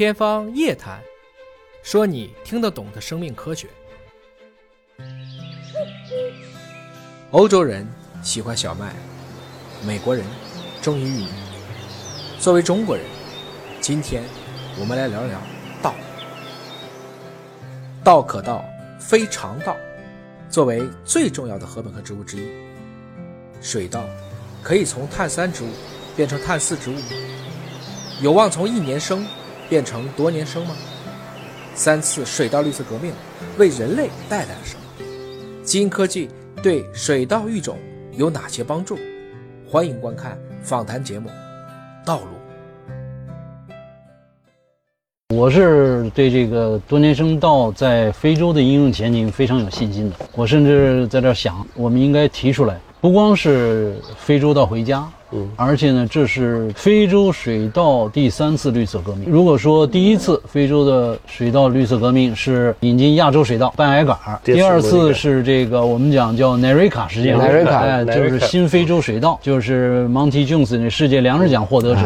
天方夜谭，说你听得懂的生命科学。欧洲人喜欢小麦，美国人忠于玉米。作为中国人，今天我们来聊聊道。道可道，非常道。作为最重要的禾本科植物之一，水稻可以从碳三植物变成碳四植物？有望从一年生变成多年生吗？三次水稻绿色革命为人类带来了什么？基因科技对水稻育种有哪些帮助？欢迎观看访谈节目《道路》。我是对这个多年生稻在非洲的应用前景非常有信心的。我甚至在这想，我们应该提出来，不光是非洲稻回家，嗯，而且呢，这是非洲水稻第三次绿色革命。如果说第一次非洲的水稻绿色革命是引进亚洲水稻半矮杆儿，第二次是这个我们讲叫奈瑞卡事件，奈瑞卡哎，就是新非洲水稻，就是 Monty Jones 那世界粮食奖获得者。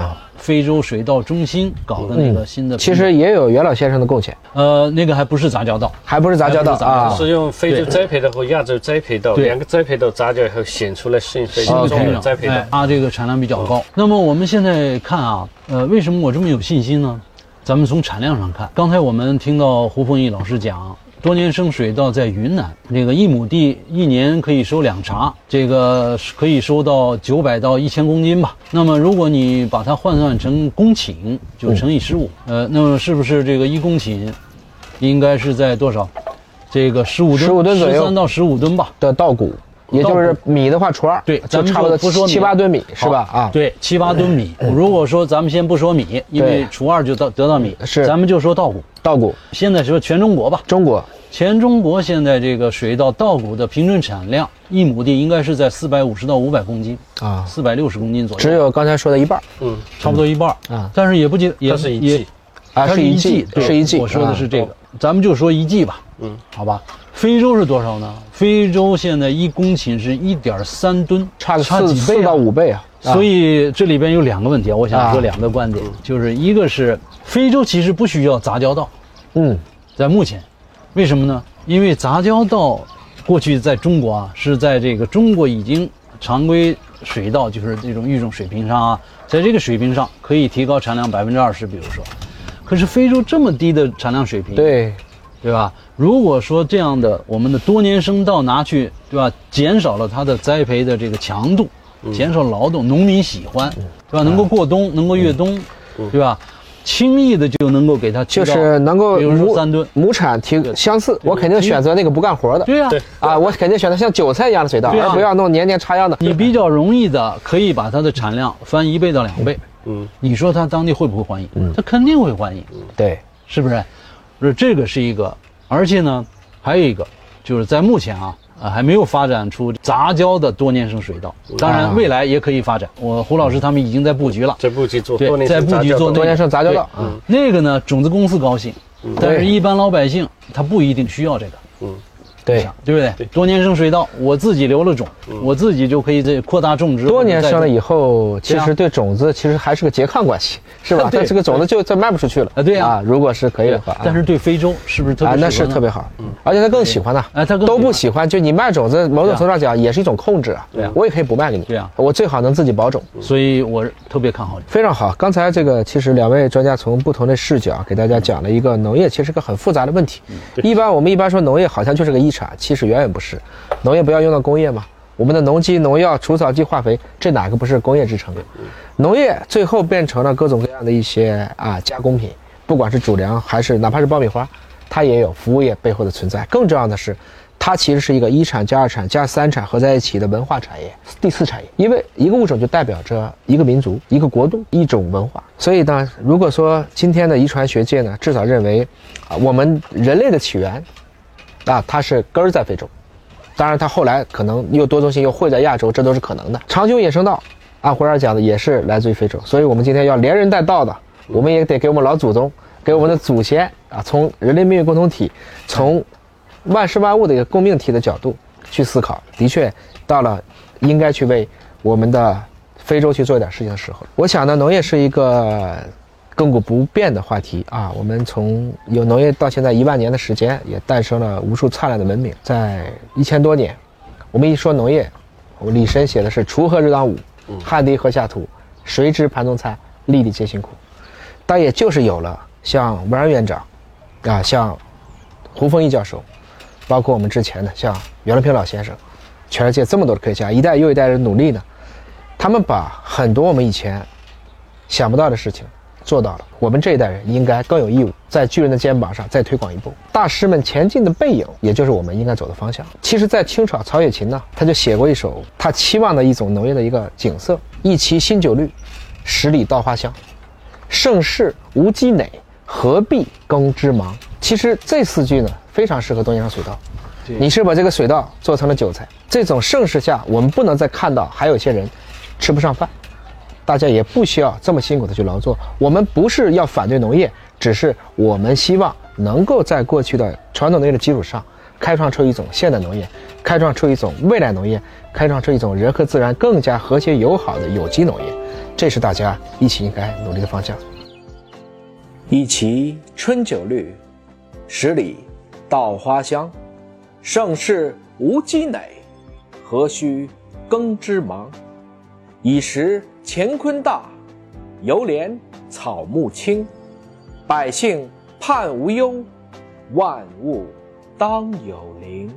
非洲水稻中心搞的那个新的，其实也有袁老先生的贡献。呃，那个还不是杂交稻，还不是杂交稻啊，是用非洲栽培的和亚洲栽培稻两个栽培稻杂交以后选出来适应非洲品种栽培稻，它这个产量比较高。那么我们现在看啊，呃，为什么我这么有信心呢？咱们从产量上看，刚才我们听到胡凤义老师讲。多年生水稻在云南，这个一亩地一年可以收两茬，这个可以收到九百到一千公斤吧。那么如果你把它换算成公顷，就乘以十五，呃，那么是不是这个一公顷应该是在多少？这个十五吨，十五吨左右，十三到十五吨吧的稻谷，也就是米的话除二，对，咱们差不多不说七八吨米是吧？啊，对，七八吨米。如果说咱们先不说米，因为除二就到得到米，是，咱们就说稻谷。稻谷。现在说全中国吧，中国。全中国现在这个水稻稻谷的平均产量，一亩地应该是在四百五十到五百公斤啊，四百六十公斤左右，只有刚才说的一半，嗯，差不多一半啊，但是也不仅也是一季。啊，是一季，是一季，我说的是这个，咱们就说一季吧，嗯，好吧，非洲是多少呢？非洲现在一公顷是一点三吨，差差几倍四到五倍啊，所以这里边有两个问题啊，我想说两个观点，就是一个是非洲其实不需要杂交稻。嗯，在目前，为什么呢？因为杂交稻过去在中国啊，是在这个中国已经常规水稻，就是这种育种水平上啊，在这个水平上可以提高产量百分之二十。比如说，可是非洲这么低的产量水平，对，对吧？如果说这样的我们的多年生稻拿去，对吧？减少了它的栽培的这个强度，减少劳动，农民喜欢，对吧？能够过冬，能够越冬，对吧？轻易的就能够给它就是能够亩三吨亩产提相似，我肯定选择那个不干活的。对呀，啊，我肯定选择像韭菜一样的水稻，而不要弄年年插秧的。你比较容易的，可以把它的产量翻一倍到两倍。嗯，你说他当地会不会欢迎？嗯，他肯定会欢迎。对，是不是？是这个是一个，而且呢，还有一个，就是在目前啊。啊，还没有发展出杂交的多年生水稻，当然未来也可以发展。我胡老师他们已经在布局了，在布局做对，在布局做多年生杂交稻。嗯，那个呢，种子公司高兴，但是一般老百姓他不一定需要这个。嗯。对，对不对？多年生水稻，我自己留了种，我自己就可以这扩大种植。多年生了以后，其实对种子其实还是个拮抗关系，是吧？对这个种子就再卖不出去了。啊，对呀。如果是可以的话，但是对非洲是不是特别？那是特别好，嗯，而且他更喜欢呢。哎，他都不喜欢，就你卖种子，某种程度上讲也是一种控制啊。对啊，我也可以不卖给你。对啊，我最好能自己保种，所以我特别看好你。非常好，刚才这个其实两位专家从不同的视角给大家讲了一个农业其实是个很复杂的问题。一般我们一般说农业好像就是个一产，其实远远。不是，农业不要用到工业吗？我们的农机、农药、除草剂、化肥，这哪个不是工业制成的？农业最后变成了各种各样的一些啊加工品，不管是主粮还是哪怕是爆米花，它也有服务业背后的存在。更重要的是，它其实是一个一产加二产加三产合在一起的文化产业、第四产业。因为一个物种就代表着一个民族、一个国度、一种文化。所以呢，如果说今天的遗传学界呢，至少认为啊，我们人类的起源啊，它是根儿在非洲。当然，它后来可能又多种性又会在亚洲，这都是可能的。长久野生稻，按胡儿讲的也是来自于非洲，所以我们今天要连人带稻的，我们也得给我们老祖宗，给我们的祖先啊，从人类命运共同体，从万事万物的一个共命体的角度去思考。的确，到了应该去为我们的非洲去做一点事情的时候，我想呢，农业是一个亘古不变的话题啊！我们从有农业到现在一万年的时间，也诞生了无数灿烂的文明。在一千多年，我们一说农业，我李绅写的是“锄禾日当午，汗滴禾下土，谁知盘中餐，粒粒皆辛苦”。但也就是有了像文安院长，啊，像胡凤义教授，包括我们之前的像袁隆平老先生，全世界这么多的科学家，一代又一代人努力呢，他们把很多我们以前想不到的事情做到了。我们这一代人应该更有义务在巨人的肩膀上再推广一步。大师们前进的背影，也就是我们应该走的方向。其实，在清朝曹雪芹呢，他就写过一首他期望的一种农业的一个景色：一畦新酒绿，十里稻花香。盛世无积馁，何必耕织忙？其实这四句呢，非常适合多年生水稻。你是把这个水稻做成了韭菜。这种盛世下，我们不能再看到还有些人吃不上饭，大家也不需要这么辛苦的去劳作。我们不是要反对农业，只是我们希望能够在过去的传统农业的基础上，开创出一种现代农业，开创出一种未来农业，开创出一种人和自然更加和谐友好的有机农业。这是大家一起应该努力的方向。一畦春酒绿，十里稻花香。盛世无积馁，何须耕织忙？已识乾坤大，犹怜草木青。百姓盼无忧，万物当有灵。